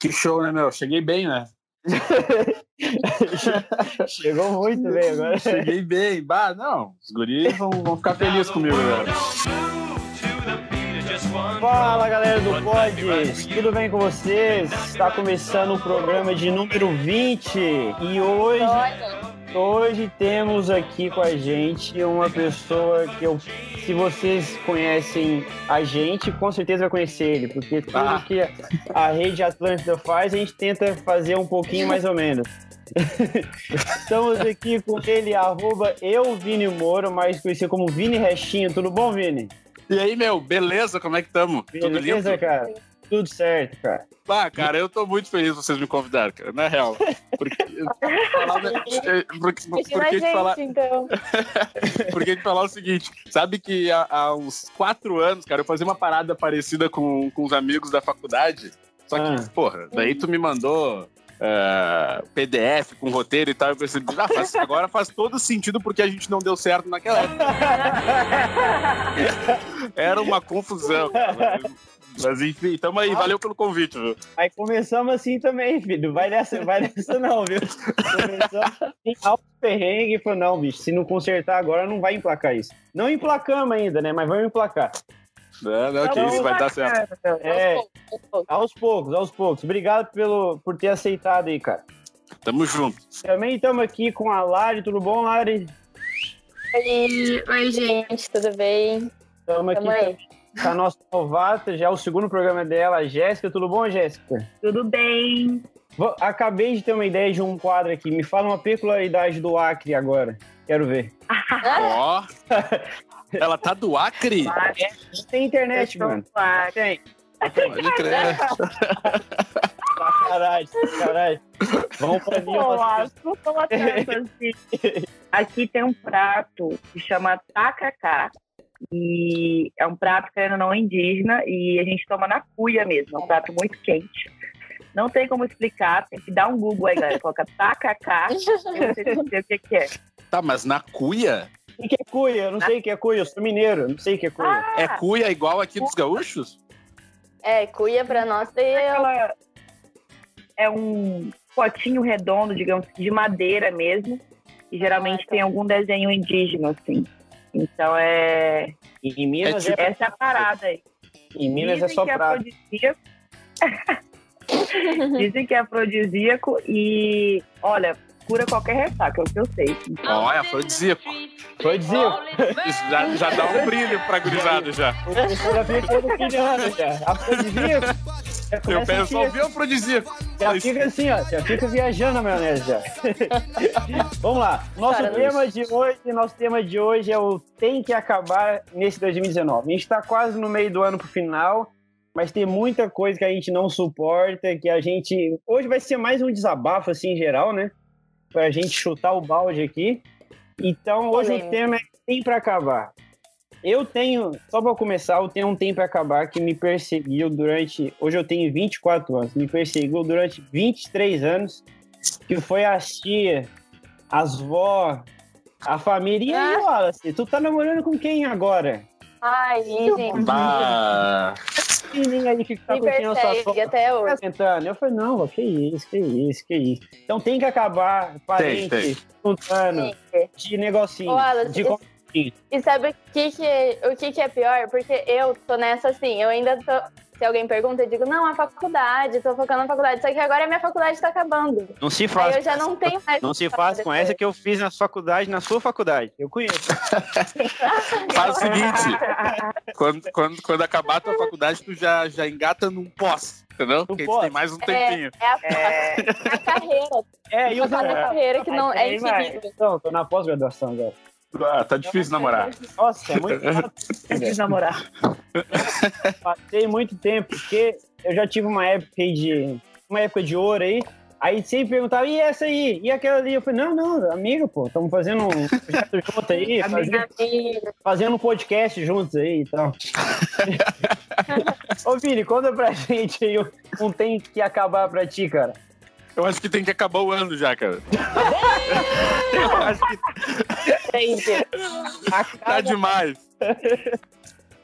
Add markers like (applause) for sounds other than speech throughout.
Que show, né, meu? Cheguei bem, né? (laughs) Chegou muito bem agora. Cheguei bem. Bah, não. Os guris vão, vão ficar felizes comigo, velho. Fala galera do Pods, tudo bem com vocês? Está começando o programa de número 20 e hoje, hoje temos aqui com a gente uma pessoa que eu, se vocês conhecem a gente, com certeza vai conhecer ele, porque tudo Ah. que a Rede Atlântida faz, a gente tenta fazer um pouquinho mais ou menos. (laughs) Estamos aqui com ele, arroba eu, Vini Moro, mais conhecido como Vini Restinho. Tudo bom, Vini? E aí, meu? Beleza? Como é que tamo? Tudo Beleza, lindo? cara? Tudo certo, cara. Bah, cara, eu tô muito feliz que vocês me convidaram, cara. Na real. Porque... (laughs) falar- porque, porque, te falar, (laughs) gente, então. porque te falar o seguinte, sabe que há, há uns quatro anos, cara, eu fazia uma parada parecida com, com os amigos da faculdade. Só que, Ah. porra, daí tu me mandou ah, PDF com roteiro e tal. Eu pensei, ah, faz- agora faz todo sentido porque a gente não deu certo naquela época. (laughs) Era uma confusão. cara. Mas enfim, tamo aí. Valeu pelo convite, viu? Aí começamos assim também, filho. Vai nessa, vai nessa não, viu? Começamos assim, alto perrengue e falou, não, bicho, se não consertar agora, não vai emplacar isso. Não emplacamos ainda, né? Mas vamos emplacar. Não, não, que isso vai dar certo. É, aos poucos, aos poucos. Obrigado pelo, por ter aceitado aí, cara. Tamo junto. Também estamos aqui com a Lari, tudo bom, Lari? Oi, oi, gente, tudo bem? Estamos aqui Tamo aí. Com a nossa novata, já é o segundo programa dela, a Jéssica. Tudo bom, Jéssica? Tudo bem. Vou- Acabei de ter uma ideia de um quadro aqui. Me fala uma peculiaridade do Acre agora. Quero ver. Ó. (laughs) Ela tá do Acre? Tem internet, mano. Tem. Pode crer. Caralho, caralho. Vamos pra mim. Não assim. Aqui tem um prato que chama tacacá. E é um prato, querendo não, indígena. E a gente toma na cuia mesmo. É um prato muito quente. Não tem como explicar. Tem que dar um Google aí, galera. Coloca tacacá. E vocês vão ver o que, que é. Tá, mas na cuia? O que é cuia? Eu não sei o que é cuia. Eu sou mineiro. Não sei o que é cuia. Ah, É cuia igual aqui dos gaúchos? É, cuia pra nós daí é eu... aquela- é um potinho redondo, digamos, de madeira mesmo. E geralmente Ah, tá. tem algum desenho indígena, assim. Então é. Em Minas É é, tipo- Essa é a parada aí. em Minas é Dizem só que prato. afrodisíaco. (laughs) Dizem que é afrodisíaco e, olha, cura qualquer ressaca, é o que eu sei. Ó, é afrodisíaco. (laughs) Isso já, já dá um brilho pra gurizada já. Já. Afrodisíaco. (laughs) Já Eu penso, só ouvi afrodisíaco. Já fica assim, ó. Já fica viajando a maionese já. (laughs) Vamos lá. Nosso Cara, tema de hoje, nosso tema de hoje é o tem que acabar nesse 2019. A gente tá quase no meio do ano pro final, mas tem muita coisa que a gente não suporta, que a gente hoje vai ser mais um desabafo assim em geral, né? Pra gente chutar o balde aqui. Então, hoje o tema é tem pra acabar. Eu tenho, só pra começar, eu tenho um tempo pra acabar que me perseguiu durante. Hoje eu tenho 24 anos, me perseguiu durante 23 anos, que foi a tia, as vó, a família. E aí, Ah. Wallace, tu tá namorando com quem agora? Ai, gente, Bah. Que menina aí que tá me curtindo a sua persegue foto. até hoje. Tentando. Eu falei, não, que isso, que isso, que isso. Então tem que acabar, tem. parente, Gente. de negocinho. Ô, Wallace, de esse- E sabe o que que, o que que é pior? Porque eu tô nessa assim, eu ainda tô... Se alguém pergunta, eu digo, não, a faculdade, tô focando na faculdade. Só que agora a minha faculdade tá acabando. Não se Aí faz. eu já não tenho mais... Não se faz com essa que eu fiz na faculdade, na sua faculdade. Eu conheço. (laughs) Faz o seguinte, quando, quando, quando acabar a tua faculdade, tu já, já engata num pós, entendeu? Porque pós. tem mais um tempinho. É a, É, (laughs) a carreira. É, e Eu os tô na carreira que não é Aí infinito. Então, tô na pós-graduação agora. Ah, tá difícil namorar. Nossa, é muito (laughs) preciso namorar. Passei muito tempo, porque eu já tive uma época aí de. Uma época de ouro aí. Aí sempre perguntava, e essa aí? E aquela ali? Eu falei, não, não, amigo, pô, estamos fazendo um projeto (laughs) junto aí, fazendo, fazendo um podcast juntos aí e tal. (laughs) Ô, Vini, conta pra gente aí um- um tem que acabar pra ti, cara. Eu acho que tem que acabar o ano já, cara. Eu acho que Gente, tá demais.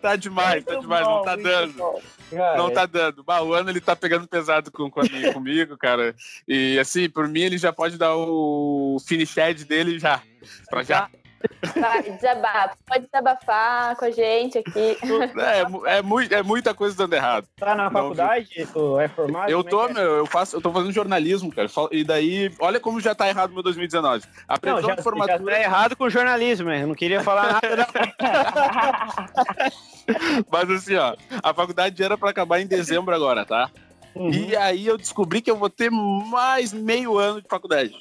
tá demais, tá demais, não tá dando. Cara, não tá dando. Bah, o ano ele tá pegando pesado com, com mim, comigo, cara. E assim, por mim ele já pode dar o finish dele já. Pra já. Vai, desabafa. Pode desabafar com a gente aqui. É, é, muito, é muita coisa dando errado. Tá na faculdade? Tu é formado? Eu tô, é? meu, eu faço, eu tô fazendo jornalismo, cara. E daí, olha como já tá errado meu 2019. A previsão não, já, de formatura. Já tá errado com jornalismo, eu não queria falar nada. (laughs) Mas assim, ó, a faculdade era pra acabar em dezembro agora, tá? Uhum. E aí eu descobri que eu vou ter mais meio ano de faculdade.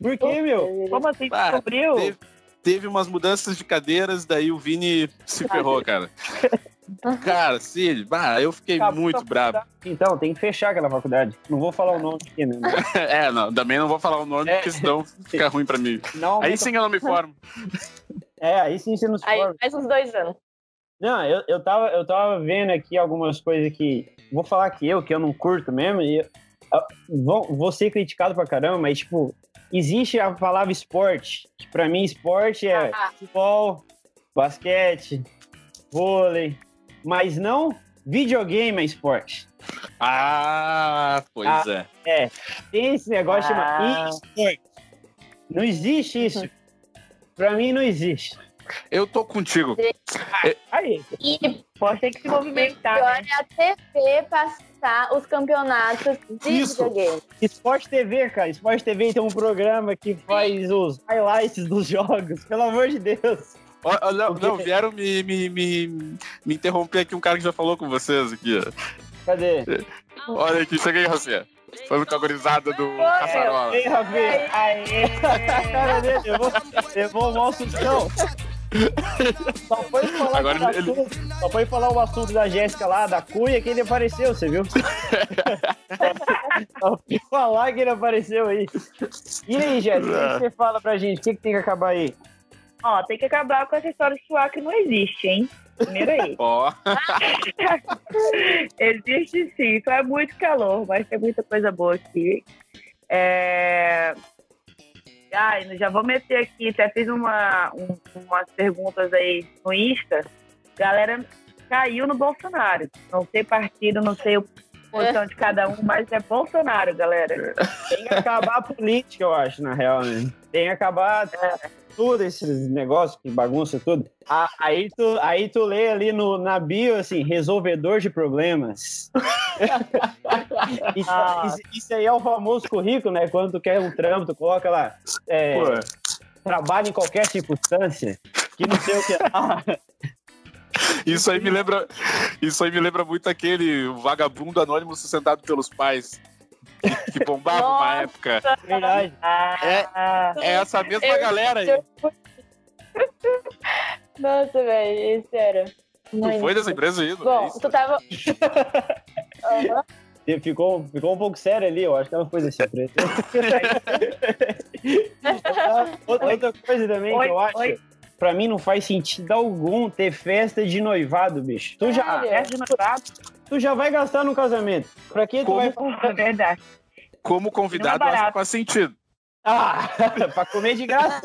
Por quê, meu? Como assim? Ah, descobriu? Teve, teve umas mudanças de cadeiras, daí o Vini se ferrou, cara. (laughs) Cara, sim, bah, eu fiquei Acabou muito bravo. Então, tem que fechar aquela faculdade. Não vou falar o nome aqui, né? (laughs) é, não, também não vou falar o nome, é. porque senão fica ruim pra mim. Não, aí sim eu não me formo. É, aí sim você não se forma. Aí faz uns dois anos. Não, eu, eu, tava, eu tava vendo aqui algumas coisas que. Vou falar que eu, que eu não curto mesmo, e vou, vou ser criticado pra caramba, mas, tipo, existe a palavra esporte, que pra mim esporte é ah. futebol, basquete, vôlei, mas não videogame é esporte. Ah, pois ah, é. É, tem esse negócio ah. esporte. Não existe isso. pra mim não existe. Eu tô contigo. Aí. E pode ter que se movimentar. Pior né? é a TV passar os campeonatos de Isso. videogame. Esporte TV, cara. Esporte TV tem um programa que faz os highlights dos jogos. Pelo amor de Deus. Olha, não, vieram me, me, me, me interromper aqui um cara que já falou com vocês aqui. Cadê? Olha aqui, chega aí, Rafinha. Falando com a gorizada do Caçarola. Ei, Rafinha. Aê. (laughs) cara dele, levou, levou um mau sustão. Só foi falar Agora ele... assunto, só foi falar o assunto da Jéssica lá, da Cunha, que ele apareceu, você viu? (laughs) só foi falar que ele apareceu aí. E aí, Jéssica, o que você fala pra gente? O que, que tem que acabar aí? Ó, tem que acabar com essa história de suar que não existe, hein? Primeiro aí. Ó. (laughs) existe sim, só é muito calor, mas tem muita coisa boa aqui. É... Ai, já vou meter aqui, até fiz uma, um, umas perguntas aí no Insta. Galera caiu no Bolsonaro. Não sei partido, não sei a posição é. de cada um, mas é Bolsonaro, galera. Tem que acabar a política, eu acho, na real, né? Tem que acabar. É tudo esses negócios que bagunça tudo. Aí, tu, aí tu lê ali no, na bio, assim, resolvedor de problemas. Isso, ah. isso, isso, aí é o famoso currículo, né? Quando tu quer um trampo, tu coloca lá, é, trabalho em qualquer circunstância, que não sei o que. Ah. (laughs) Isso aí me lembra, isso aí me lembra muito aquele vagabundo anônimo sustentado pelos pais que, que bombava Nossa, uma época. Verdade. É, é essa mesma eu, galera aí. Nossa, velho, sério. Tu foi dessa empresa aí? Bom, é tu tava. (laughs) uhum. Ficou, ficou um pouco sério ali, eu acho que ela foi dessa empresa. outra, coisa também oi, que eu acho. Oi. Pra mim não faz sentido algum ter festa de noivado, bicho. Tu já, de noivado? tu já vai gastar no casamento. Pra que tu vai. É verdade. Como convidado, é acho que faz sentido. Ah, (laughs) pra comer de graça.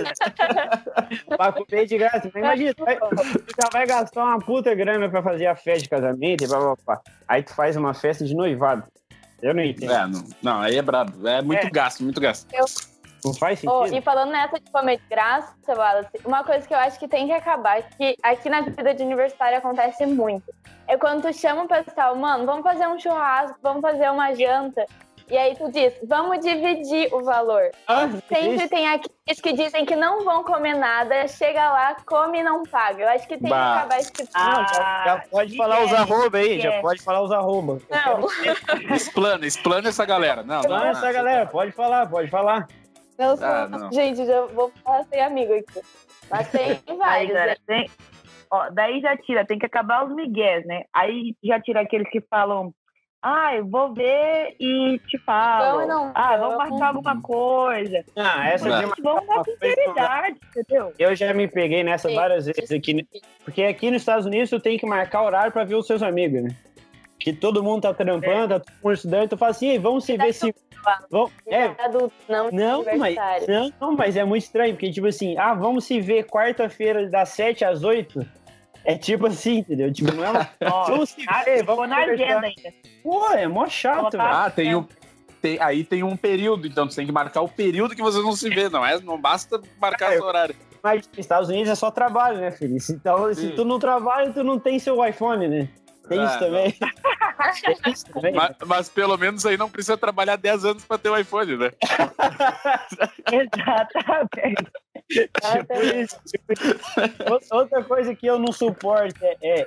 pra comer de graça. Então, imagina, tu, vai, tu já vai gastar uma puta grana pra fazer a festa de casamento e blá, blá, blá. Aí tu faz uma festa de noivado. Eu não entendo. É, não, não aí é brabo. É muito é. gasto, muito gasto. Eu... Não faz sentido. Oh, e falando nessa de comer de graça, Wallace, uma coisa que eu acho que tem que acabar, que aqui na vida de universitário acontece muito, é quando tu chama o pessoal, mano, vamos fazer um churrasco, vamos fazer uma janta. E aí tu diz, vamos dividir o valor. Ah, Sempre tem aqueles que dizem que não vão comer nada, chega lá, come e não paga. Eu acho que tem bah. que acabar esse tipo ah, já, já, pode falar é, os arroba aí, é. já pode falar os arroba. Não. (laughs) Explana, explana essa galera. Não, explana não, essa não. galera, pode falar, pode falar. Não, ah, não. gente, já vou falar sem amigo aqui. Mas tem (laughs) vários. Aí, né? tem, ó, daí já tira, tem que acabar os migués, né? Aí já tira aqueles que falam ah, eu vou ver e te falo. Não, não, ah, vamos marcar alguma coisa. Ah, essa é uma... Vamos dar sinceridade, entendeu? Eu já me peguei nessa Sim. várias vezes aqui. Porque aqui nos Estados Unidos tu tem que marcar horário para ver os seus amigos, né? Que todo mundo tá trampando, é. tá todo mundo estudando, tu fala assim, vamos se ver se. Vamos... É, adulto, não, não, mas, não, não, mas é muito estranho, porque tipo assim, ah, vamos se ver quarta-feira das 7 às 8. É tipo assim, entendeu? Tipo, não é (laughs) uma. vamos na agenda ainda. Pô, é mó chato, velho. Ah, tem um. Tem, aí tem um período, então você tem que marcar o período que vocês não se vê, não é? Não basta marcar é, o horário. Mas nos Estados Unidos é só trabalho, né, filho? Então, Sim. se tu não trabalha, tu não tem seu iPhone, né? Tem ah, isso também. tem isso também. (laughs) Mas, mas, pelo menos aí não precisa trabalhar 10 anos para ter o um iPhone, né? (laughs) Exatamente. (laughs) Outra coisa que eu não suporto é, é,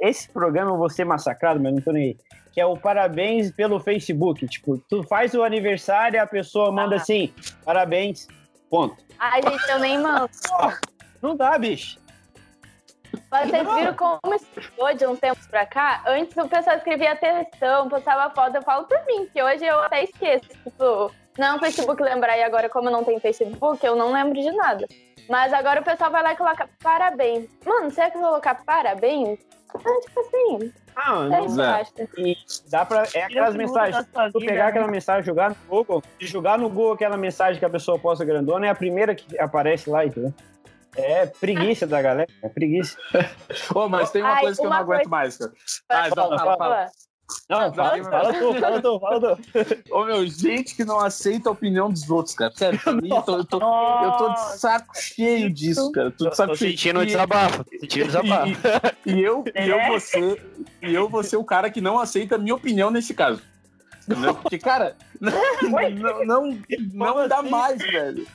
Esse programa eu vou ser massacrado, mas não tô nem aí. Que é o parabéns pelo Facebook. Tipo, tu faz o aniversário e a pessoa manda ah. assim: parabéns, ponto. Ai, gente, eu nem mando. Não dá, bicho. Mas vocês viram como isso mudou de uns tempos pra cá? Antes o pessoal escrevia textão, postava foto, eu falo por mim, que hoje eu até esqueço. Tipo, não, Facebook lembrar, e agora, como eu não tenho Facebook, eu não lembro de nada. Mas agora o pessoal vai lá e coloca parabéns. Mano, você quer colocar parabéns? Ah, tipo assim. Ah, não, é. E dá pra. É aquelas mensagens. Tu pegar aquela né? mensagem, jogar no Google, e jogar no Google aquela mensagem que a pessoa posta grandona, é a primeira que aparece lá, entendeu? É preguiça da galera, é preguiça. Ô, mas tem uma Ai, coisa que eu não aguento coisa... mais, cara. Ah, fala, fala, fala. Não, fala, fala tu, fala tu, fala tu. Ô, meu, gente que não aceita a opinião dos outros, cara. Sério, pra mim, eu tô, eu tô, eu tô de saco cheio disso, cara. Tô de saco tô cheio. Sentindo desabafo, sentindo desabafo. E, e, eu, é? e, eu vou ser, e eu vou ser o cara que não aceita a minha opinião nesse caso. Entendeu? Porque, cara, (laughs) não, não, não, não dá assim? mais, velho.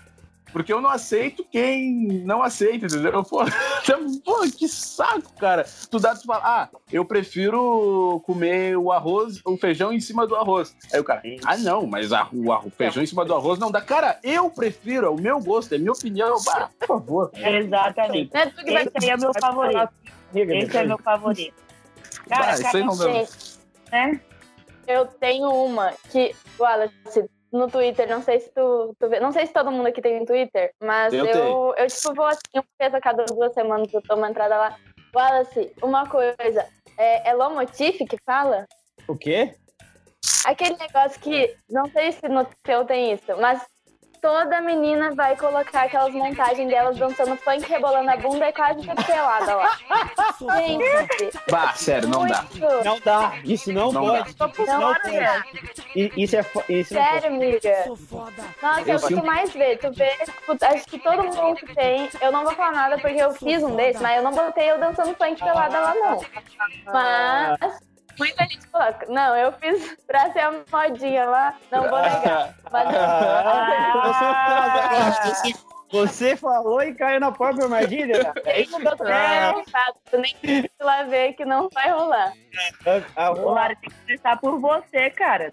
Porque eu não aceito quem não aceita, entendeu? Pô, (laughs) pô que saco, cara. Tu dá, tu fala, ah, eu prefiro comer o arroz, o feijão em cima do arroz. Aí o cara, ah, não, mas a, o, o feijão em cima do arroz não dá. Cara, eu prefiro, é o meu gosto, é minha opinião. Bah, por favor. Exatamente. É Esse aí é o meu favorito. Esse é meu favorito. Cara, ah, isso aí não dá. Né? Eu tenho uma que, Wallace, no Twitter, não sei se tu, tu vê, não sei se todo mundo aqui tem Twitter, mas eu, eu, eu, tipo, vou assim, uma vez a cada duas semanas eu tomo uma entrada lá. Wallace, uma coisa, é, é Lomotif que fala? O quê? Aquele negócio que, não sei se no teu tem isso, mas toda menina vai colocar aquelas montagens delas dançando funk, rebolando a bunda e quase pelada lá. Gente. Bah, sério, não dá. Não dá. Isso não, não pode. Dá. Isso não, não pode. Isso é. Isso sério, amiga. Nossa, eu fico mais ver. Tu vê, tipo, acho que todo mundo tem. Eu não vou falar nada porque eu fiz um desses, mas eu não botei eu dançando funk pelada lá, não. Mas. Muita gente coloca. Não, eu fiz pra ser a modinha lá, não vou negar. Mas... Ah, você falou e caiu na própria armadilha? É isso que eu tô Tu nem lá ver que não vai rolar. O Lara tem que começar por você, cara.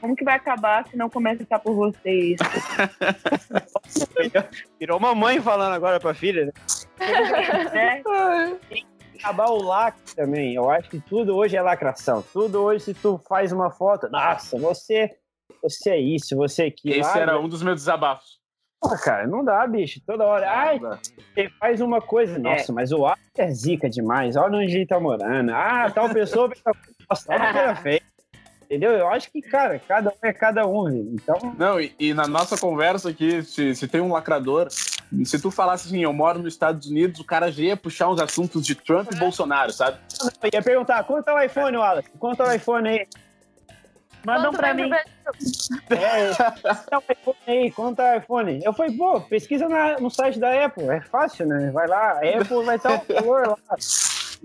Como que vai acabar se não começa a estar por você isso? (laughs) Virou mamãe falando agora pra filha, né? (laughs) É acabar o lacre também. Eu acho que tudo hoje é lacração. Tudo hoje, se tu faz uma foto, nossa, você, você é isso, você é aquilo. Esse era um dos meus desabafos. Porra, cara, não dá, bicho. Toda hora. Ai, você faz uma coisa. Nossa, é. mas o ar é zica demais. Olha onde ele tá morando. Ah, tal pessoa. Nossa, tal feia. Entendeu? Eu acho que, cara, cada um é cada um. Então. Não, e, e na nossa conversa aqui, se, se, tem um lacrador, se tu falasse assim, eu moro nos Estados Unidos, o cara já ia puxar uns assuntos de Trump e Bolsonaro, sabe? Eu ia perguntar, quanto é o iPhone, Wallace? Quanto é o iPhone aí? Mandam pra mim. É, quanto é o iPhone aí? Quanto é o iPhone? Eu falei, pô, pesquisa na, no site da Apple. É fácil, né? Vai lá, a Apple vai estar o valor lá.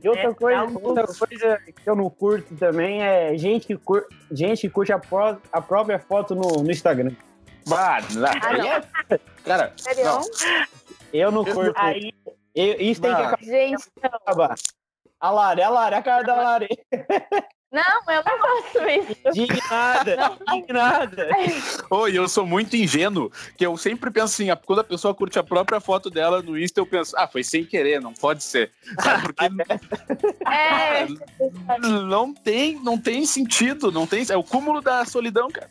E outra, é, coisa, um... outra coisa que eu não curto também é gente que, cur... gente que curte a, pró... a própria foto no, no Instagram. Ah, não. É... Cara, não. Eu não curto. Aí... Eu, isso tem que acabar. Gente, não. A Lari, a Lari, a cara da Lari. Não, eu não faço isso. De nada, de nada. Oi, eu sou muito ingênuo, que eu sempre penso assim, quando a pessoa curte a própria foto dela no Insta, eu penso, ah, foi sem querer, não pode ser. Sabe, porque (laughs) é, não tem, não tem sentido, não tem, é o cúmulo da solidão, cara.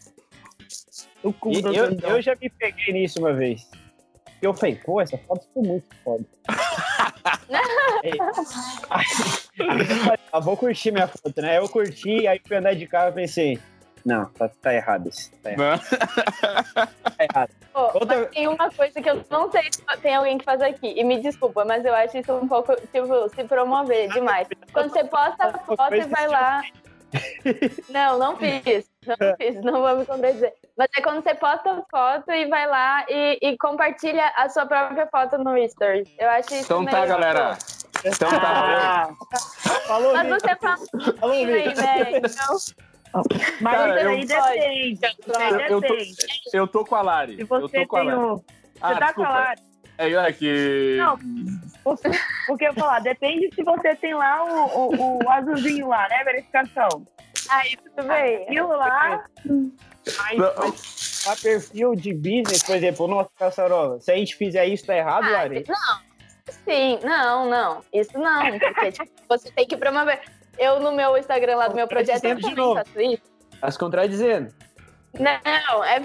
O cúmulo eu, eu já me peguei nisso uma vez. Eu falei, pô, essa foto ficou muito foda. (laughs) (laughs) eu vou curtir minha foto, né? Eu curti, aí fui andar de carro e pensei, não, tá, tá errado isso. Tá errado. tá errado. Oh, Outra... Tem uma coisa que eu não sei se tem alguém que faz aqui. E me desculpa, mas eu acho isso um pouco, tipo, se promover demais. Quando você posta a foto e vai lá. Não, não fiz. Não fiz, não vou me contradizer. Mas é quando você posta foto e vai lá e, e compartilha a sua própria foto no Stories. Eu acho isso Então tá, galera. Então tá. Falou, Mas você fala Falou, aí, né? Então... Mas Cara, eu, aí depende. Eu, tô, eu tô com a Lari. Você eu tô com a Lari. O... Você ah, tá desculpa. com a Lari. É, é que. Não, porque eu falar, depende se você tem lá o, o, o azulzinho lá, né? Verificação. Aí tudo bem. Aquilo lá. Mas, mas a perfil de business, por exemplo, nossa caçarola, se a gente fizer isso, tá errado, ah, Lari? Não. Sim, não, não. Isso não. Porque tipo, você tem que promover. Eu, no meu Instagram lá do meu projeto, eu também faço isso. Tá se contradizendo. Não, é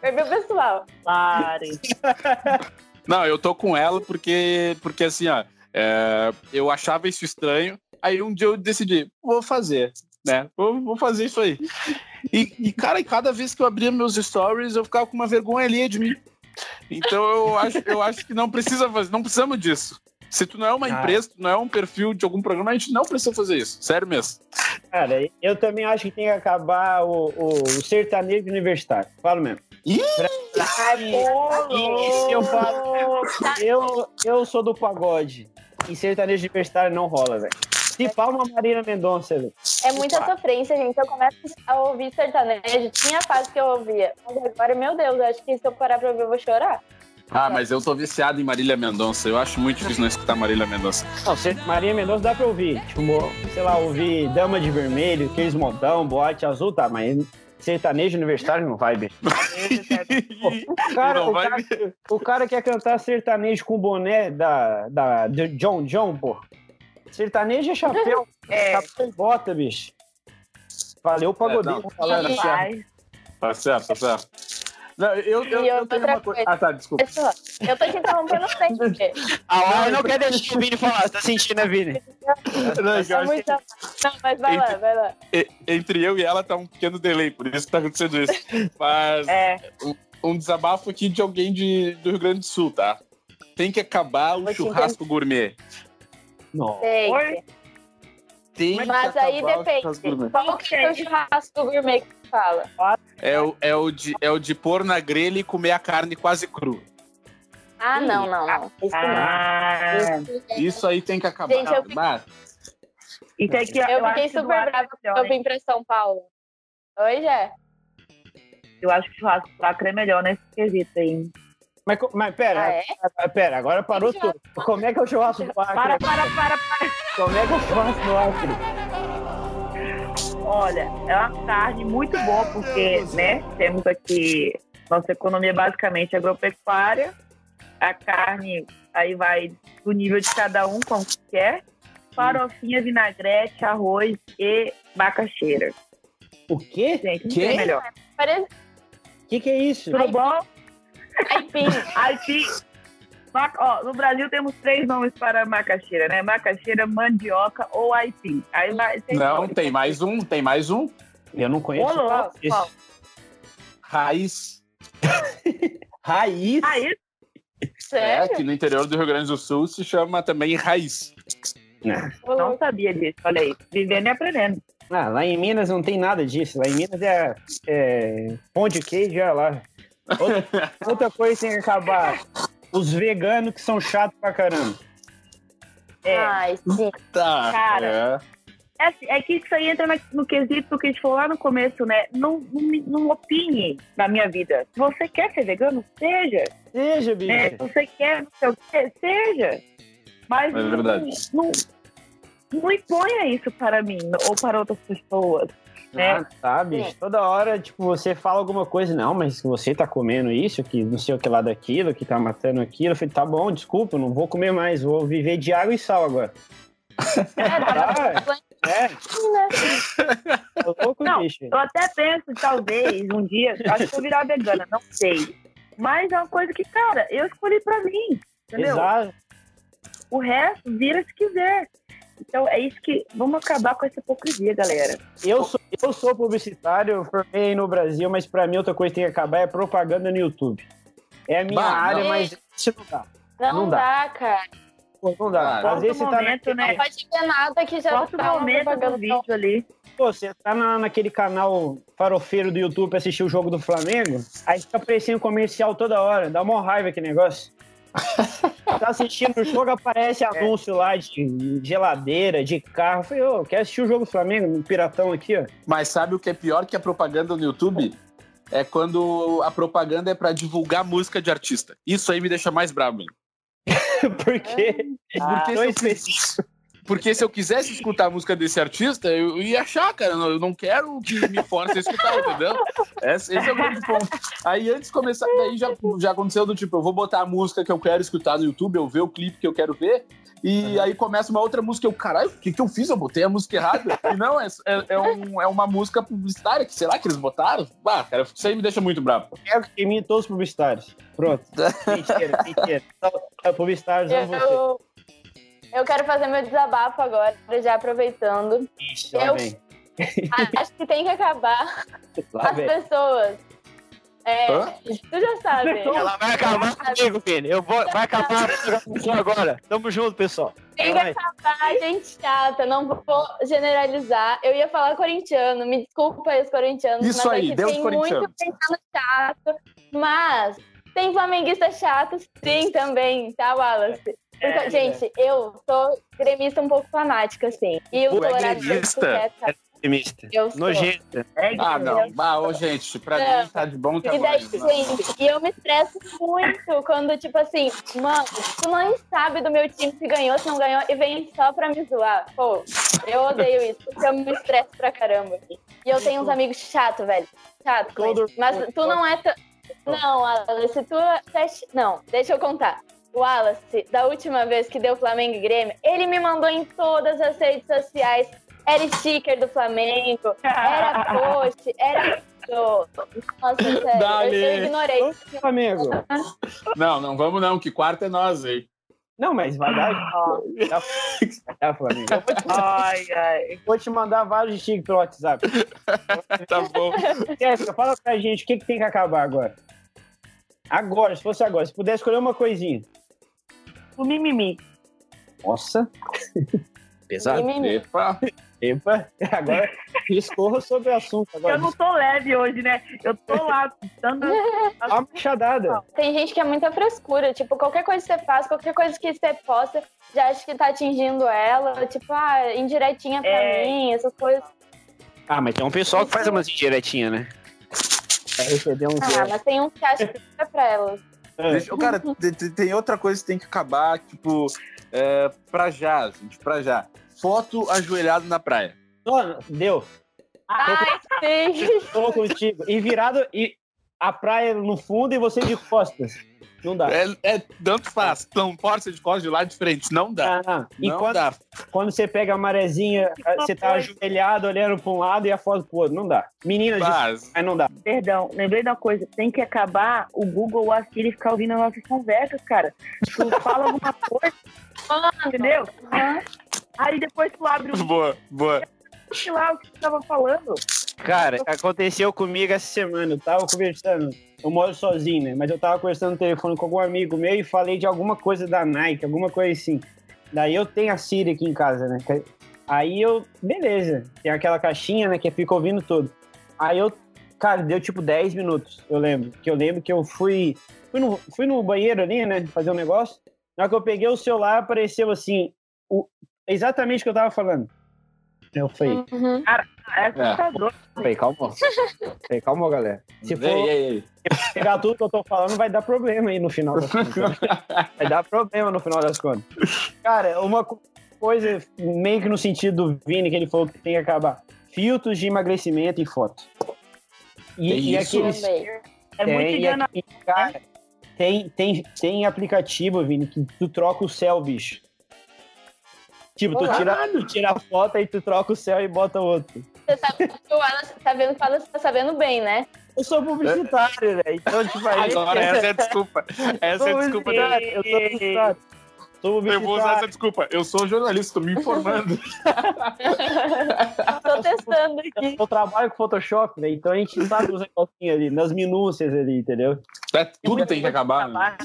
perfil pessoal. Lari. (laughs) Não, eu tô com ela porque, porque assim, ó, é, eu achava isso estranho. Aí um dia eu decidi, vou fazer, né? Vou, vou fazer isso aí. E, e, cara, cada vez que eu abria meus stories, eu ficava com uma vergonha ali de mim. Então eu acho, eu acho que não precisa fazer, não precisamos disso. Se tu não é uma ah. empresa, tu não é um perfil de algum programa, a gente não precisa fazer isso. Sério mesmo. Cara, eu também acho que tem que acabar o, o, o sertanejo universitário. Falo mesmo. Ih! E, eu falo, eu, eu sou do pagode. E sertanejo universitário não rola, velho. Se palma Marina Mendonça, velho. É muita sofrência, gente. Eu começo a ouvir sertanejo. Tinha fase que eu ouvia. Mas agora, meu Deus, acho que se eu parar pra ouvir, eu vou chorar. Ah, mas eu tô viciado em Marília Mendonça. Eu acho muito difícil não escutar Marília Mendonça. Não, Marília Mendonça dá pra ouvir. Tipo, sei lá, ouvir Dama de Vermelho, Cris Montão, Boate Azul, tá, mas sertanejo universitário não vai, bicho. (laughs) o, cara, o, cara, o cara quer cantar sertanejo com boné da, da, de John John, pô. Sertanejo é chapéu. (laughs) É. Chapéu e bota, bicho. Valeu, pagodeiro. É. Tá certo, tá certo. Não, eu, eu, eu, eu tenho uma coisa. Ah, tá, desculpa. Eu tô te interrompendo sempre. A Laura não quer deixar o Vini falar, você tá sentindo, né, Vini? Não, eu muito... não mas vai entre, lá, vai lá. Entre eu e ela tá um pequeno delay, por isso que tá acontecendo isso. Mas é. um, um desabafo aqui de alguém de, do Rio Grande do Sul, tá? Tem que acabar o churrasco gourmet. Não. Oi? Tem Mas aí depende. Qual que é o churrasco gourmet que você fala? É o, é, o de, é o de pôr na grelha e comer a carne quase crua. Ah, não, não, não. Isso ah, não. Isso aí tem que acabar. Gente, eu, fiquei... eu, eu fiquei super brava quando eu vim pra São Paulo. Oi, Jé? Eu acho que o churrasco é melhor nesse quesito aí. Mas, mas pera, ah, é? pera, agora parou tudo. Como é que é o churrasco do Acre? Para, para, para, para. Como é que é o churrasco do Acre? Olha, é uma carne muito boa, porque, né, temos aqui, nossa economia basicamente agropecuária, a carne aí vai do nível de cada um, como quer, farofinha, vinagrete, arroz e macaxeira. O quê? Gente, que? melhor. O que, que é isso? Tudo bom? Aipim. Aipim. Ó, no Brasil temos três nomes para macaxeira, né? Macaxeira, mandioca ou aipim. Aí vai, tem não, tem mais um, tem mais um. Eu não conheço. Olá, (laughs) Raiz. Raiz? Raiz? Sério? É, que no interior do Rio Grande do Sul se chama também raiz. Eu não sabia disso, olha aí. Vivendo e aprendendo. Ah, lá em Minas não tem nada disso. Lá em Minas é, é pão de queijo, olha lá. Outra, outra coisa tem que acabar. Os veganos que são chatos pra caramba. É. Ai, sim. Tá. Cara. É. É, assim, é que isso aí entra no quesito que a gente falou lá no começo, né? Não, não, não opine na minha vida. Se você quer ser vegano, seja. Seja, bicho. Né? Se você quer não sei o quê, seja. Mas é. Não, não, não imponha isso para mim ou para outras pessoas. Né? Ah, tá, bicho. Toda hora, tipo, você fala alguma coisa, não, mas você tá comendo isso, que não sei o que lá daquilo, que tá matando aquilo. Eu falei, tá bom, desculpa, não vou comer mais, vou viver de água e sal agora. É, (laughs) tá, é. Eu, não, bicho. eu até penso, talvez, um dia, acho que vou virar vegana, não sei. Mas é uma coisa que, cara, eu escolhi pra mim, entendeu? Exato. O resto vira se quiser. Então é isso que. Vamos acabar com essa hipocrisia, galera. Eu sou, eu sou publicitário, formei no Brasil, mas para mim outra coisa que tem que acabar é propaganda no YouTube. É a minha bah, área, não. mas isso não dá. Não, não dá. dá, cara. Não dá. Ah, Às vezes você momento, tá né? Não pode ver nada que já Quanto tá momento do vídeo ali. Pô, você tá na, naquele canal farofeiro do YouTube pra assistir o jogo do Flamengo, aí fica aparecendo comercial toda hora. Dá uma raiva aquele negócio. (laughs) tá assistindo o jogo, aparece é. anúncio lá de geladeira, de carro. Eu falei, ô, oh, quer assistir o jogo do Flamengo, um piratão aqui, ó. Mas sabe o que é pior que a propaganda no YouTube? É quando a propaganda é para divulgar música de artista. Isso aí me deixa mais bravo, hein? (laughs) Por quê? Ah, Porque se eu, fiz, porque se eu quisesse escutar a música desse artista, eu ia achar, cara. Eu não quero que me force a escutar, entendeu? Esse, esse é o grande ponto. Aí antes de começar, daí já, já aconteceu do tipo, eu vou botar a música que eu quero escutar no YouTube, eu ver o clipe que eu quero ver, e uhum. aí começa uma outra música. Eu, caralho, o que, que eu fiz? Eu botei a música errada. E não, é, é, é, um, é uma música publicitária, que sei lá que eles botaram. Ah, cara, isso aí me deixa muito bravo. Quero que mim todos os publicitários. Pronto. (laughs) mentira, mentira. Publicitários, não você. Eu quero fazer meu desabafo agora, já aproveitando. Ixi, eu (laughs) acho que tem que acabar lá as vem. pessoas. É, tu já sabe. Ela vai acabar comigo, filho. Eu vou, vai acabar com agora. Tamo junto, pessoal. Tem que acabar, gente chata. Não vou generalizar. Eu ia falar corintiano. Me desculpa aí os corintianos. Isso mas aí, é que tem muito corintiano chato. Mas tem flamenguista chato, sim, também, tá, Wallace? É, gente, é. eu sou gremista um pouco fanática, assim. E o é gremista? É gremista. Eu sou. Nojenta. É ah, não. Ah, ô, gente, pra não. mim tá de bom tamanho. E daí, gente, e eu me estresso muito quando, tipo assim, mano, tu não sabe do meu time se ganhou, se não ganhou, e vem só pra me zoar. Pô, eu odeio isso, porque eu me estresso pra caramba. E eu tenho uns amigos chatos, velho. Chato, mas, mas tu não é... Não, Alice, tu... É não, deixa eu contar. O Wallace, da última vez que deu Flamengo e Grêmio, ele me mandou em todas as redes sociais. Era sticker do Flamengo, era (laughs) post, era. Nossa, sério, Dali. eu, ignorei. Flamengo. Não, não vamos não, que quarto é nós aí. Não, mas vai dar. Dar, Flamengo. Eu vou te, ai, ai. Vou te mandar vários stickers pelo WhatsApp. (laughs) tá bom. Jéssica, fala pra gente o que, que tem que acabar agora. Agora, se fosse agora, se pudesse escolher uma coisinha o mimimi. Nossa. (laughs) Pesado. Mimimi. Epa. Epa, agora (laughs) escorra sobre o assunto. Agora. Eu não tô leve hoje, né? Eu tô lá dando (laughs) a machadada. Tem gente que é muita frescura. Tipo, qualquer coisa que você faz, qualquer coisa que você posta, já acha que tá atingindo ela. Tipo, ah, indiretinha pra é... mim, essas coisas. Ah, mas tem um pessoal que faz umas indiretinhas, né? um ah, mas tem um que acha que é pra elas. É. Deixa, cara, tem outra coisa que tem que acabar, tipo, é, pra já, gente, pra já. Foto ajoelhado na praia. Oh, deu. Ai, sim. Tô contigo. E virado, e a praia no fundo e você de costas. Não dá. É, é tanto faz. Não pode ser de costas de lado diferente. Não dá. Ah, e não quando, dá. Quando você pega a marezinha, você tá ajoelhado, olhando pra um lado e a foto pro outro. Não dá. Meninas, Mas... aí não dá. Perdão, lembrei da coisa. Tem que acabar o Google ou a Siri ficar ouvindo as nossas conversas, cara. Tu (laughs) fala alguma coisa, entendeu? Aí depois tu abre o... Boa, boa. Sei lá o que tu tava falando. Cara, aconteceu comigo essa semana. Eu tava conversando. Eu moro sozinho, né? Mas eu tava conversando no telefone com algum amigo meu e falei de alguma coisa da Nike, alguma coisa assim. Daí eu tenho a Siri aqui em casa, né? Aí eu, beleza, tem aquela caixinha, né, que fica ouvindo tudo. Aí eu, cara, deu tipo 10 minutos, eu lembro. Que eu lembro que eu fui, fui no, fui no banheiro ali, né, fazer um negócio. Na hora que eu peguei o celular, apareceu assim, o, exatamente o que eu tava falando. Eu falei, uhum. cara, é assustador. É. Calma. (laughs) falei, calma, galera. Se for ei, ei, ei. pegar tudo que eu tô falando, vai dar problema aí no final das contas. (laughs) vai dar problema no final das contas. Cara, uma coisa meio que no sentido do Vini, que ele falou que tem que acabar. Filtros de emagrecimento e foto. E, e aqueles... É muito engano. tem, tem, tem aplicativo, Vini, que tu troca o céu, bicho. Tipo, tu tira, tu tira a foto e tu troca o céu e bota outro. Você tá, o Alan tá vendo que o Alan tá sabendo bem, né? Eu sou publicitário, né? Então, tipo, aí... Agora, (laughs) essa é a desculpa. Essa é a desculpa. Da... Eu sou publicitário. Eu vou usar essa desculpa. Eu sou jornalista, tô me informando. (laughs) tô testando aqui. Eu trabalho com Photoshop, né? Então a gente sabe os negocinhos ali, nas minúcias ali, entendeu? É, tudo tem que acabar, né?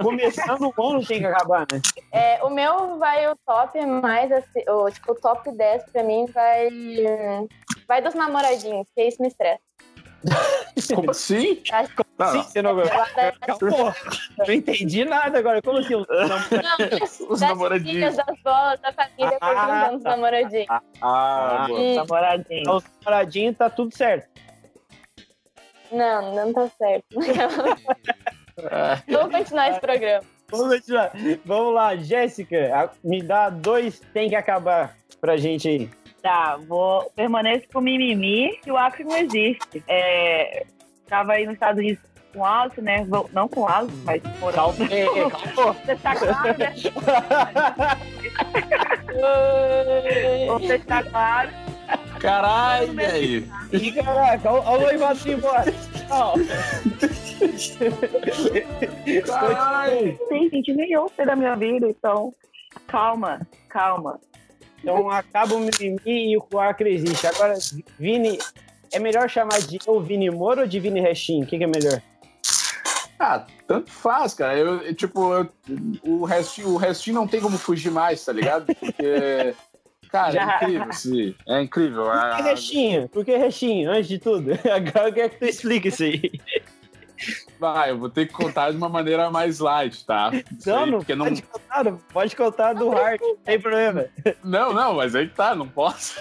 Começando o ano tem que acabar, né? É, o meu vai o top mais assim, o, tipo, o top 10 pra mim vai. Vai dos namoradinhos, que isso me estressa. (laughs) Como assim? Como assim? Você não... Pô, não entendi nada agora. Como assim? Os, (laughs) não, os namoradinhos. das bolas da família ah, perguntando os namoradinhos. Ah, ah hum. namoradinhos. Então, os namoradinhos tá tudo certo. Não, não tá certo. (laughs) Vamos continuar esse programa. Vamos continuar. Vamos lá, Jéssica, me dá dois tem que acabar pra gente aí. Tá, vou permanecer com mimimi que o Acre não existe. É, tava aí nos Estados Unidos com alto, né? Não com alto, mas por alto. É, é, (laughs) Você tá claro, né? (laughs) Você tá claro. Caralho, velho. Ih, caraca, olha o noivado embora. Caralho. Sim, gente, nem eu sei da minha vida, então calma, calma. Então acaba o mimimi e o Acre existe. Agora, Vini, é melhor chamar de ou Vini Moro ou de Vini Restinho? O que, que, é melhor? Ah, tanto faz, cara. Eu, tipo, eu, o, restinho, o restinho não tem como fugir mais, tá ligado? Porque. (laughs) Cara, Já. é incrível, sim. É incrível. Por que restinho? Por que restinho? Antes de tudo. (laughs) Agora eu quero que tu explique isso aí. Vai, eu vou ter que contar de uma maneira mais light, tá? Não, não, não pode contar, pode contar do hard, não tem problema. Não, não, mas aí tá, não posso.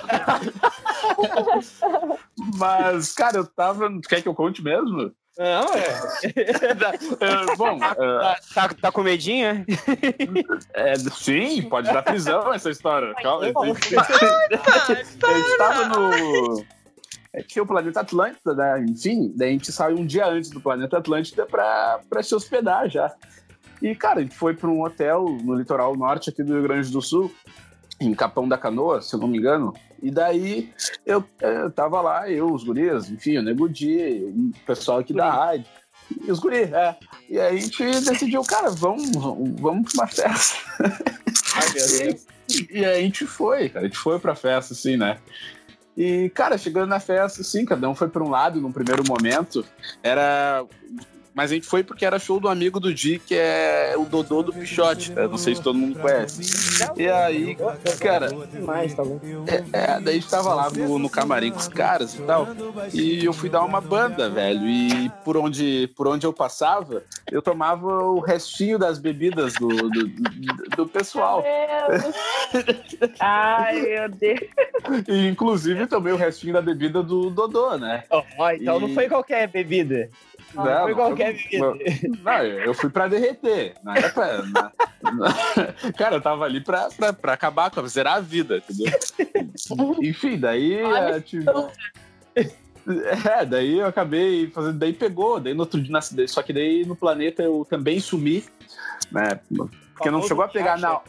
mas, cara, eu tava. Quer que eu conte mesmo? Não, é. bom, tá, tá, tá, tá, com medinho, é? Sim, pode dar prisão essa história. Calma, a gente tava no é, tinha o planeta Atlântida, né? Enfim, daí a gente saiu um dia antes do planeta Atlântida para se hospedar já. E, cara, a gente foi para um hotel no litoral norte aqui do Rio Grande do Sul, em Capão da Canoa, se eu não me engano. E daí eu, eu tava lá, eu, os gurias, enfim, o Nego Di, o pessoal aqui da rádio. E os guris, é. E aí a gente decidiu, cara, vamos, vamos pra uma festa. Ai, meu (laughs) Deus. E, e a gente foi, cara, a gente foi pra festa, assim, né? E, cara, chegando na festa, sim, cada um foi para um lado num primeiro momento. Era mas a gente foi porque era show do amigo do Di, que é o Dodô do Pichote. Né? Não sei se todo mundo conhece. E aí, cara. É, é, daí a gente tava lá no, no, camarim com os caras e tal. E eu fui dar uma banda, velho. E por onde, por onde eu passava, eu tomava o restinho das bebidas do, do, do, do pessoal. (laughs) Ai, meu Deus. E, inclusive também o restinho da bebida do Dodô, né? Oh, então e... não foi qualquer bebida. Não, não foi qualquer bebida. Não, eu fui pra derreter. Não era pra, na, na, (laughs) cara, eu tava ali pra, pra, pra acabar com a zerar a vida, entendeu? Enfim, daí. Olha, tipo, é, daí eu acabei fazendo. Daí pegou, daí no outro dia, só que daí no planeta eu também sumi, né? Porque não chegou a pegar na.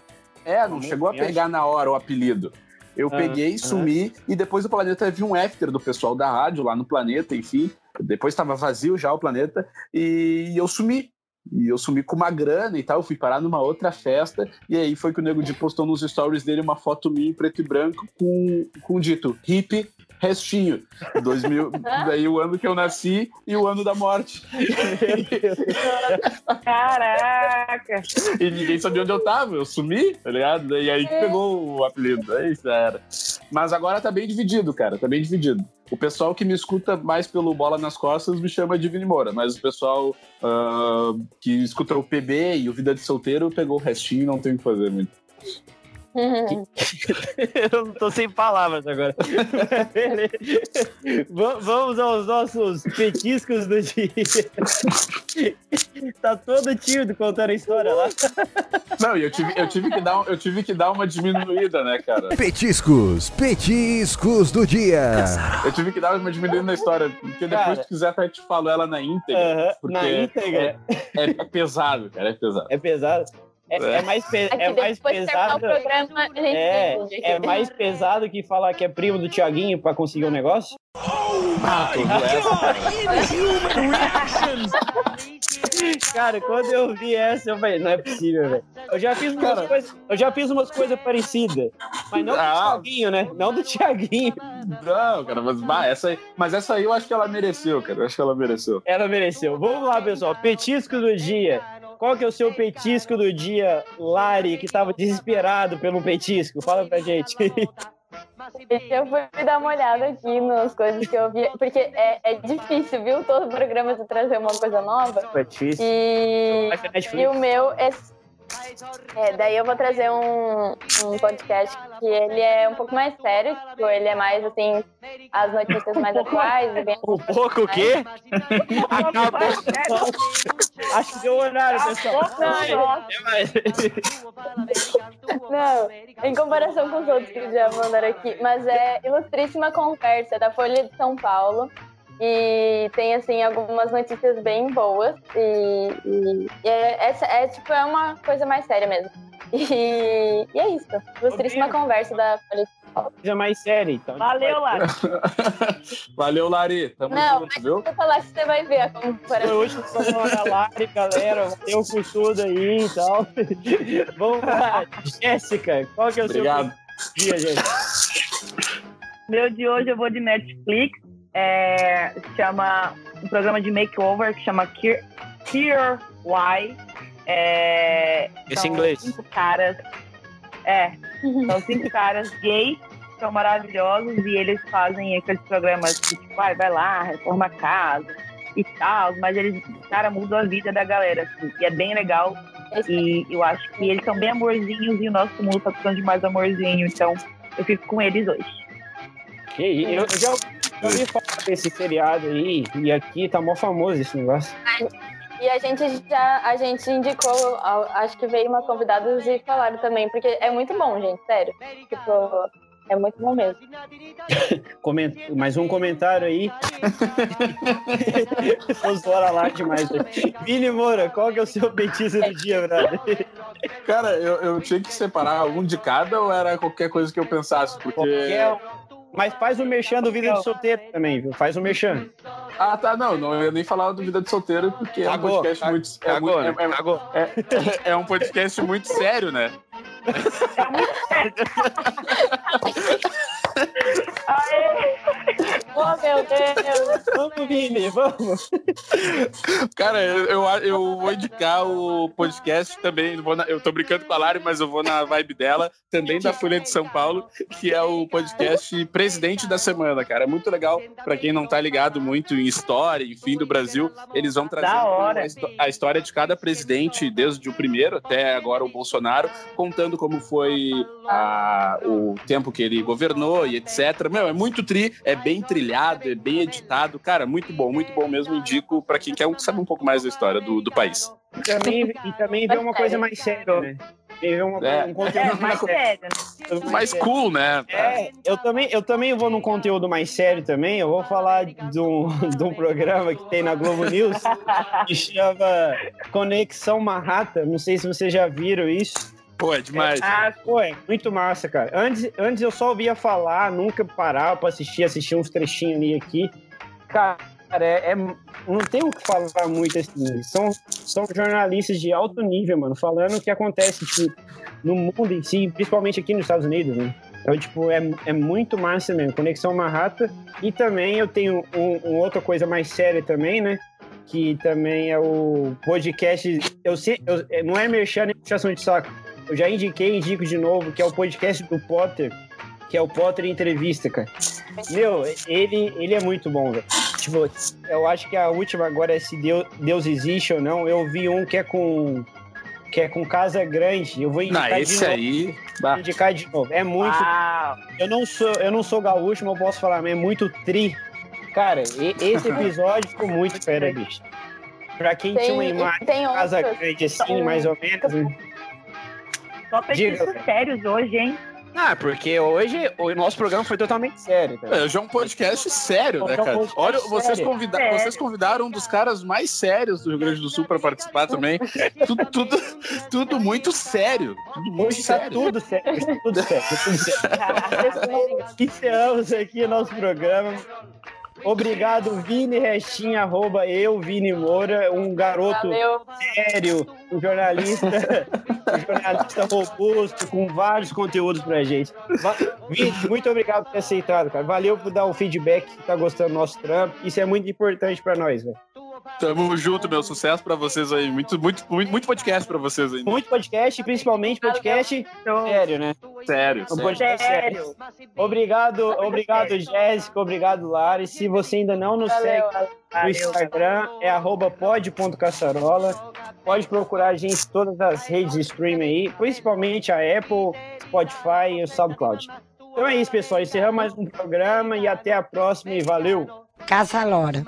É, não chegou a pegar na hora o apelido. Eu ah, peguei, sumi, e depois o planeta viu um after do pessoal da rádio lá no planeta, enfim. Depois estava vazio já o planeta, e eu sumi. E eu sumi com uma grana e tal, eu fui parar numa outra festa, e aí foi que o Nego de postou nos stories dele uma foto minha em preto e branco com, com dito hip restinho. 2000, (laughs) daí o ano que eu nasci e o ano da morte. (laughs) Caraca! E ninguém sabia onde eu tava, eu sumi, tá ligado? E aí que pegou o apelido, aí já era. Mas agora tá bem dividido, cara, tá bem dividido. O pessoal que me escuta mais pelo Bola nas Costas me chama de Vini Moura, mas o pessoal uh, que escuta o PB e o Vida de Solteiro pegou o restinho, não tem o que fazer muito. (laughs) (laughs) eu não tô sem palavras agora. (laughs) Vamos aos nossos petiscos do dia. tá todo tímido contando a história lá. Não, eu tive, eu tive, que, dar, eu tive que dar uma diminuída, né, cara? Petiscos, petiscos do dia. Eu tive que dar uma diminuída na história, porque depois, cara, se quiser, até te falo ela na íntegra. Uh -huh, na íntegra? É, é, é pesado, cara, é pesado. É pesado. É, é, mais, pe é mais pesado. Programa, é, é mais pesado que falar que é primo do Tiaguinho para conseguir um negócio? Oh, Ah, (laughs) Cara, quando eu vi essa, eu falei, não é possível, velho. Eu já fiz umas coisas, eu já fiz umas coisas parecidas, mas não do ah. Thiaguinho, né? Não do Thiaguinho. Não, cara, mas bah, essa aí, mas essa aí eu acho que ela mereceu, cara. Eu acho que ela mereceu. Ela mereceu. Vamos lá, pessoal. Petisco do dia. Qual que é o seu petisco do dia, Lari, que tava desesperado pelo petisco? Fala pra gente. Eu fui dar uma olhada aqui nas coisas que eu vi, porque é, é difícil, viu? Todo programa de trazer uma coisa nova. É difícil. E, e o meu é é, daí eu vou trazer um, um podcast que ele é um pouco mais sério, tipo, ele é mais assim, as notícias mais atuais. Bem um pouco o quê? Acabou. Acho que deu horário, pessoal. Não, não, em comparação com os outros que já mandaram aqui, mas é Ilustríssima Conversa, da Folha de São Paulo. E tem, assim, algumas notícias bem boas. E, e, e é, é, é, tipo, é uma coisa mais séria mesmo. (laughs) E, e é isso. Ilustríssima conversa da Coisa mais séria, então. Valeu, Lari. (laughs) Valeu, Lari. Tamo Não, junto, viu? Se falar que você vai ver a comparação. Hoje da Lari, galera. Valeu por tudo aí e tal. (laughs) Vamos lá. Jéssica, qual que é o Obrigado. seu dia, Jéssica? Meu de hoje eu vou de Netflix é, chama um programa de makeover que chama Cure, Cure Why. É, Esse inglês. Cinco caras. É, são cinco caras gays, são maravilhosos e eles fazem aqueles programas que, tipo, ah, vai lá, reforma a casa e tal, mas eles, cara, mudam a vida da galera, assim, e é bem legal. E eu acho que eles são bem amorzinhos e o nosso mundo tá precisando de mais amorzinho, então eu fico com eles hoje. E eu, eu já eu ouvi falar desse seriado aí, e aqui tá mó famoso esse negócio. E a gente já, a gente indicou, acho que veio uma convidada e falaram também, porque é muito bom, gente, sério. Tipo, é muito bom mesmo. (laughs) Coment... Mais um comentário aí. (laughs) Fora lá demais. Vini Moura, qual que é o seu petisco do dia, brother? Cara, eu, eu tinha que separar um de cada ou era qualquer coisa que eu pensasse? Porque... Qualquer mas faz o merchan do Vida de Solteiro também, viu? Faz o merchan. Ah, tá. Não, não eu nem falava do Vida de Solteiro porque é um podcast muito. É, muito, é, é, é, um podcast muito sério, né? É muito sério. (laughs) Oh, meu Deus! Vamos, Vini, vamos! Cara, eu, eu, eu, vou indicar o podcast também. Vou na, eu tô brincando com a Lari, mas eu vou na vibe dela, também da Folha de São Paulo, que é o podcast Presidente da Semana, cara. É muito legal para quem não tá ligado muito em história, enfim, do Brasil. Eles vão trazer a, a história de cada presidente, desde o primeiro até agora o Bolsonaro, contando como foi a, o tempo que ele governou e etc. Meu, é muito tri, é bem trilhado, é bem editado. Cara, muito bom, muito bom mesmo. Indico para quem quer saber um pouco mais da história do, do país. E também, e também ver uma coisa mais séria, né? Ver uma, é. um conteúdo é, mais sério. Né? Mais cool, né? É, eu também, eu também vou num conteúdo mais sério também. Eu vou falar de um, de um programa que tem na Globo News que chama Conexão Marrata. Não sei se vocês já viram isso. Pô, é demais. É, ah, pô, é muito massa, cara. Antes, antes eu só ouvia falar, nunca parava pra assistir, assistir uns trechinhos ali aqui. Cara, é, é, não tem o que falar muito assim. São, são jornalistas de alto nível, mano, falando o que acontece tipo, no mundo em si, principalmente aqui nos Estados Unidos, né? Então, tipo, é, é muito massa mesmo. Conexão Marrata. E também eu tenho um, um outra coisa mais séria também, né? Que também é o podcast. Eu sei, eu, não é merchan nem puxação de saco eu já indiquei, indico de novo, que é o podcast do Potter, que é o Potter Entrevista, cara. Meu, ele, ele é muito bom, velho. Tipo, eu acho que a última agora é se Deus, Deus existe ou não. Eu vi um que é com que é com Casa Grande. Eu vou indicar não, esse de novo. aí, vou indicar de novo. É muito. Eu não sou, eu não sou gaúcho, mas eu posso falar, mas é muito tri. Cara, e, esse (laughs) episódio ficou muito fera, bicho. Pra quem tem, tinha uma imagem de Casa outros. Grande assim, mais ou menos. Só petiscos sérios hoje, hein? Ah, porque hoje o nosso programa foi totalmente sério. Cara. É, hoje é um podcast sério, né, cara? Olha, vocês, convida é. vocês convidaram um dos caras mais sérios do Rio Grande do Sul para participar também. tudo, tudo, tudo muito sério. Tudo muito hoje tá sério. Tá tudo sério. Tudo sério. (laughs) Tudo sério. Iniciamos aqui o nosso programa. Obrigado, Vini Restinha, arroba eu, Vini Moura, um garoto Valeu. sério, um jornalista, um jornalista robusto, com vários conteúdos pra gente. Vini, muito obrigado por ter aceitado, cara. Valeu por dar o feedback que tá gostando do nosso trampo. Isso é muito importante pra nós, velho. Tamo junto, meu. Sucesso pra vocês aí. Muito, muito, muito, muito podcast pra vocês aí. Muito podcast, principalmente podcast sério, né? Sério. Um podcast sério. Obrigado, obrigado, Jéssica. Obrigado, Lari. Se você ainda não nos Valeu. segue no Instagram, é pod.caçarola. Pode procurar a gente em todas as redes de streaming aí, principalmente a Apple, Spotify e o SoundCloud. Então é isso, pessoal. Encerramos mais um programa e até a próxima e valeu! Casa Lora.